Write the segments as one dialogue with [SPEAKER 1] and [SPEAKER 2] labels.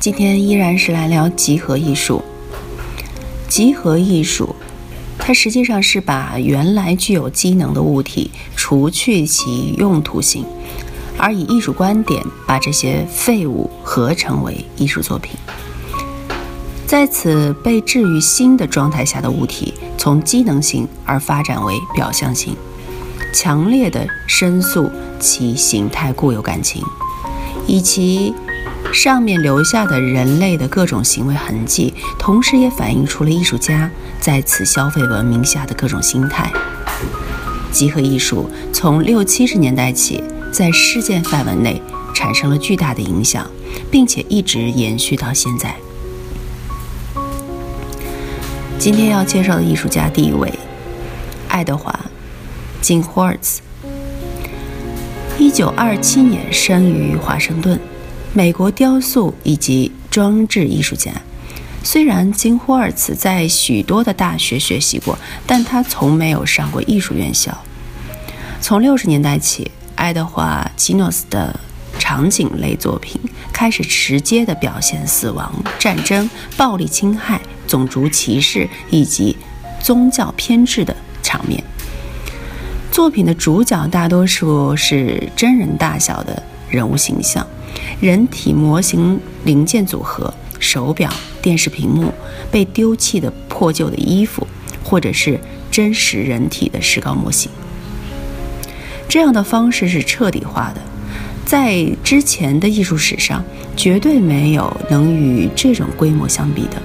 [SPEAKER 1] 今天依然是来聊集合艺术。集合艺术，它实际上是把原来具有机能的物体除去其用途性，而以艺术观点把这些废物合成为艺术作品。在此被置于新的状态下的物体，从机能性而发展为表象性，强烈的申诉其形态固有感情，以其。上面留下的人类的各种行为痕迹，同时也反映出了艺术家在此消费文明下的各种心态。集合艺术从六七十年代起，在事件范围内产生了巨大的影响，并且一直延续到现在。今天要介绍的艺术家第一位，爱德华·金霍尔茨，一九二七年生于华盛顿。美国雕塑以及装置艺术家，虽然金霍尔茨在许多的大学学习过，但他从没有上过艺术院校。从六十年代起，爱德华·基诺斯的场景类作品开始直接的表现死亡、战争、暴力侵害、种族歧视以及宗教偏执的场面。作品的主角大多数是真人大小的人物形象。人体模型零件组合、手表、电视屏幕、被丢弃的破旧的衣服，或者是真实人体的石膏模型。这样的方式是彻底化的，在之前的艺术史上，绝对没有能与这种规模相比的。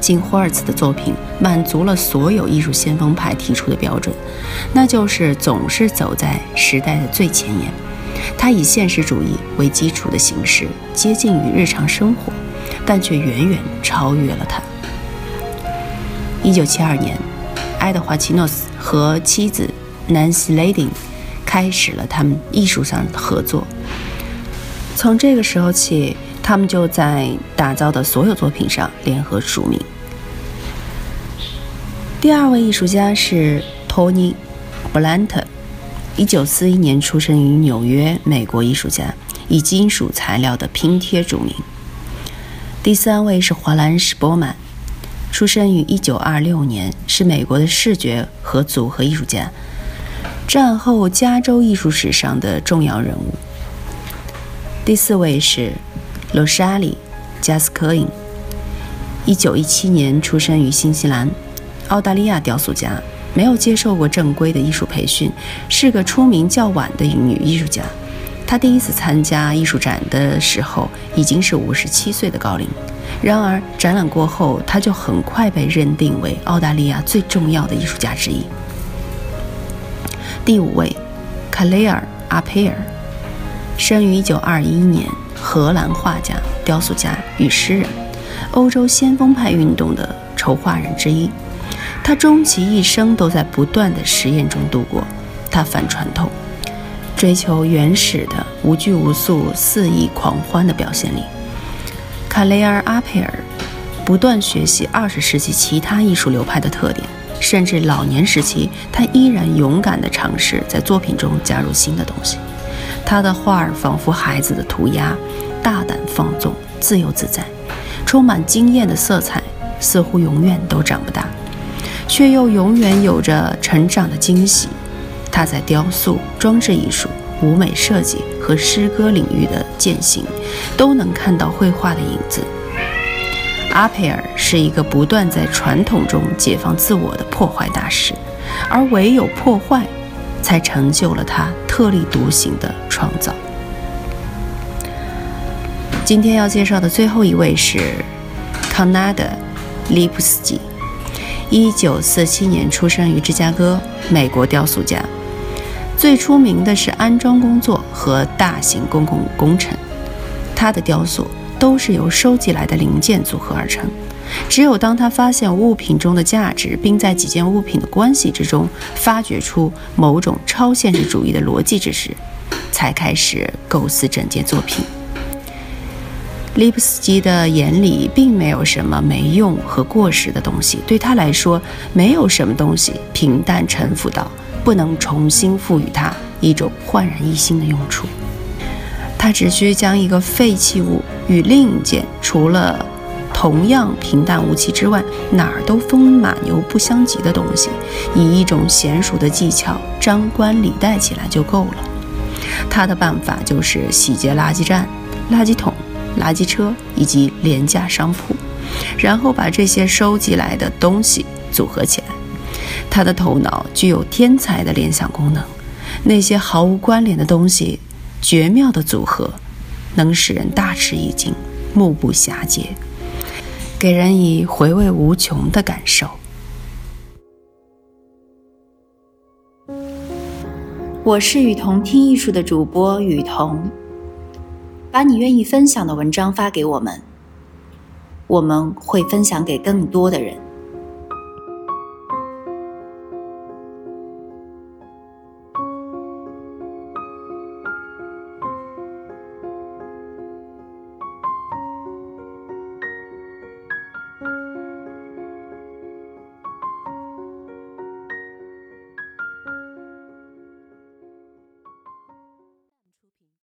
[SPEAKER 1] 金霍尔茨的作品满足了所有艺术先锋派提出的标准，那就是总是走在时代的最前沿。他以现实主义为基础的形式接近于日常生活，但却远远超越了它。一九七二年，爱德华·奇诺斯和妻子 Nancy Lading 开始了他们艺术上的合作。从这个时候起，他们就在打造的所有作品上联合署名。第二位艺术家是托尼·布兰特。一九四一年出生于纽约，美国艺术家，以金属材料的拼贴著名。第三位是华兰史波曼，出生于一九二六年，是美国的视觉和组合艺术家，战后加州艺术史上的重要人物。第四位是罗莎莉·加斯科因，一九一七年出生于新西兰，澳大利亚雕塑家。没有接受过正规的艺术培训，是个出名较晚的女艺术家。她第一次参加艺术展的时候已经是五十七岁的高龄。然而，展览过后，她就很快被认定为澳大利亚最重要的艺术家之一。第五位，卡雷尔·阿佩尔，生于一九二一年，荷兰画家、雕塑家与诗人，欧洲先锋派运动的筹划人之一。他终其一生都在不断的实验中度过。他反传统，追求原始的无拘无束、肆意狂欢的表现力。卡雷尔·阿佩尔不断学习二十世纪其他艺术流派的特点，甚至老年时期，他依然勇敢地尝试在作品中加入新的东西。他的画儿仿佛孩子的涂鸦，大胆放纵、自由自在，充满惊艳的色彩，似乎永远都长不大。却又永远有着成长的惊喜。他在雕塑、装置艺术、舞美设计和诗歌领域的践行，都能看到绘画的影子。阿佩尔是一个不断在传统中解放自我的破坏大师，而唯有破坏，才成就了他特立独行的创造。今天要介绍的最后一位是康纳德·利普斯基。一九四七年出生于芝加哥，美国雕塑家，最出名的是安装工作和大型公共工程。他的雕塑都是由收集来的零件组合而成。只有当他发现物品中的价值，并在几件物品的关系之中发掘出某种超现实主义的逻辑之时，才开始构思整件作品。利普斯基的眼里并没有什么没用和过时的东西，对他来说，没有什么东西平淡沉浮到不能重新赋予它一种焕然一新的用处。他只需将一个废弃物与另一件除了同样平淡无奇之外，哪儿都风马牛不相及的东西，以一种娴熟的技巧张冠李戴起来就够了。他的办法就是洗劫垃圾站、垃圾桶、垃圾车以及廉价商铺，然后把这些收集来的东西组合起来。他的头脑具有天才的联想功能，那些毫无关联的东西，绝妙的组合，能使人大吃一惊，目不暇接。给人以回味无穷的感受。
[SPEAKER 2] 我是雨桐听艺术的主播雨桐，把你愿意分享的文章发给我们，我们会分享给更多的人。